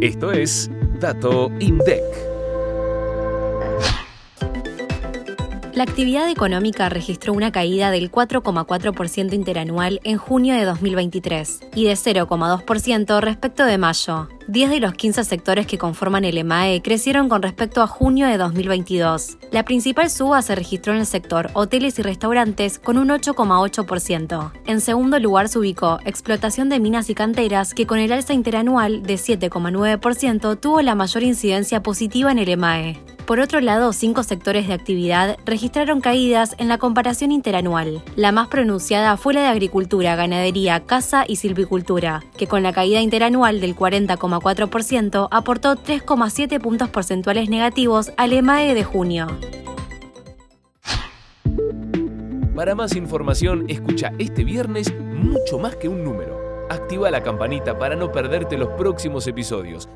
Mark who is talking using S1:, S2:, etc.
S1: Esto es Dato INDEC.
S2: La actividad económica registró una caída del 4,4% interanual en junio de 2023 y de 0,2% respecto de mayo. 10 de los 15 sectores que conforman el EMAE crecieron con respecto a junio de 2022. La principal suba se registró en el sector hoteles y restaurantes con un 8,8%. En segundo lugar se ubicó explotación de minas y canteras que con el alza interanual de 7,9% tuvo la mayor incidencia positiva en el EMAE. Por otro lado, cinco sectores de actividad registraron caídas en la comparación interanual. La más pronunciada fue la de agricultura, ganadería, caza y silvicultura, que con la caída interanual del 40,4% aportó 3,7 puntos porcentuales negativos al EMAE de junio.
S1: Para más información, escucha este viernes mucho más que un número. Activa la campanita para no perderte los próximos episodios